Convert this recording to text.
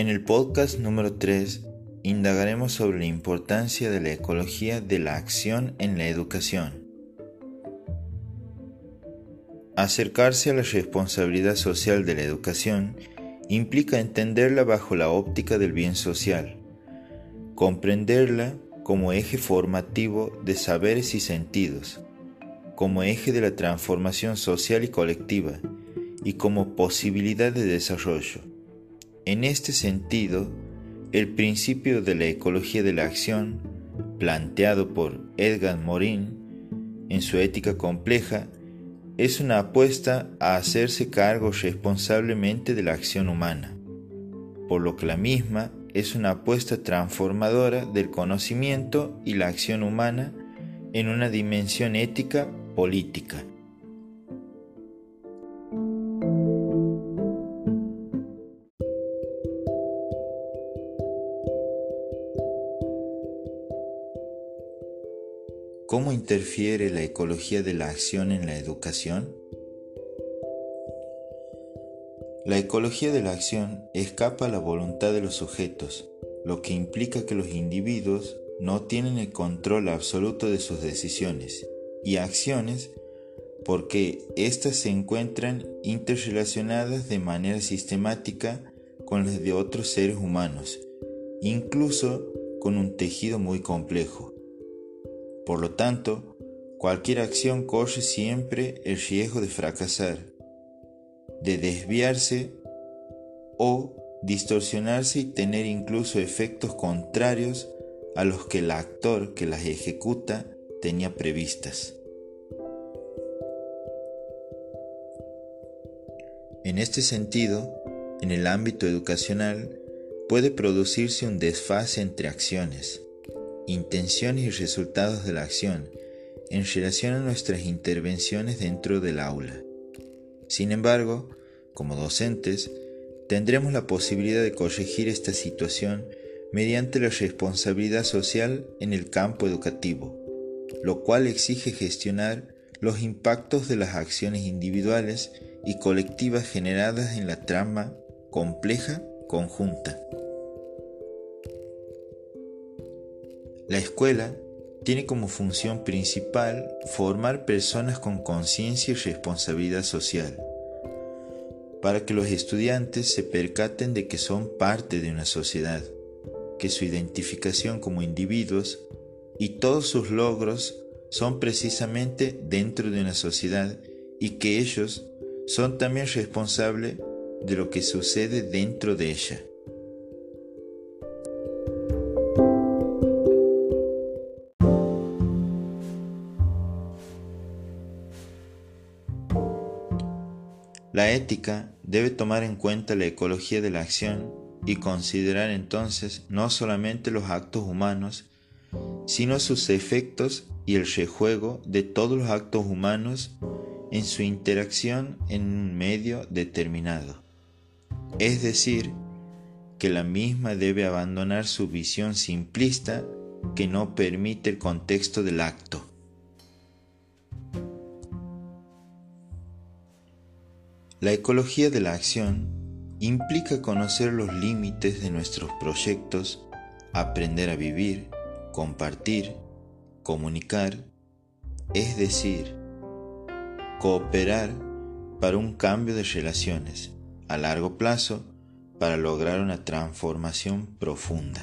En el podcast número 3 indagaremos sobre la importancia de la ecología de la acción en la educación. Acercarse a la responsabilidad social de la educación implica entenderla bajo la óptica del bien social, comprenderla como eje formativo de saberes y sentidos, como eje de la transformación social y colectiva, y como posibilidad de desarrollo. En este sentido, el principio de la ecología de la acción, planteado por Edgar Morin en su Ética Compleja, es una apuesta a hacerse cargo responsablemente de la acción humana, por lo que la misma es una apuesta transformadora del conocimiento y la acción humana en una dimensión ética política. ¿Cómo interfiere la ecología de la acción en la educación? La ecología de la acción escapa a la voluntad de los sujetos, lo que implica que los individuos no tienen el control absoluto de sus decisiones y acciones porque éstas se encuentran interrelacionadas de manera sistemática con las de otros seres humanos, incluso con un tejido muy complejo. Por lo tanto, cualquier acción corre siempre el riesgo de fracasar, de desviarse o distorsionarse y tener incluso efectos contrarios a los que el actor que las ejecuta tenía previstas. En este sentido, en el ámbito educacional puede producirse un desfase entre acciones, intenciones y resultados de la acción en relación a nuestras intervenciones dentro del aula. Sin embargo, como docentes, tendremos la posibilidad de corregir esta situación mediante la responsabilidad social en el campo educativo, lo cual exige gestionar los impactos de las acciones individuales y colectivas generadas en la trama compleja conjunta. La escuela tiene como función principal formar personas con conciencia y responsabilidad social, para que los estudiantes se percaten de que son parte de una sociedad, que su identificación como individuos y todos sus logros son precisamente dentro de una sociedad y que ellos son también responsables de lo que sucede dentro de ella. La ética debe tomar en cuenta la ecología de la acción y considerar entonces no solamente los actos humanos, sino sus efectos y el rejuego de todos los actos humanos en su interacción en un medio determinado. Es decir, que la misma debe abandonar su visión simplista que no permite el contexto del acto. La ecología de la acción implica conocer los límites de nuestros proyectos, aprender a vivir, compartir, comunicar, es decir, cooperar para un cambio de relaciones a largo plazo para lograr una transformación profunda.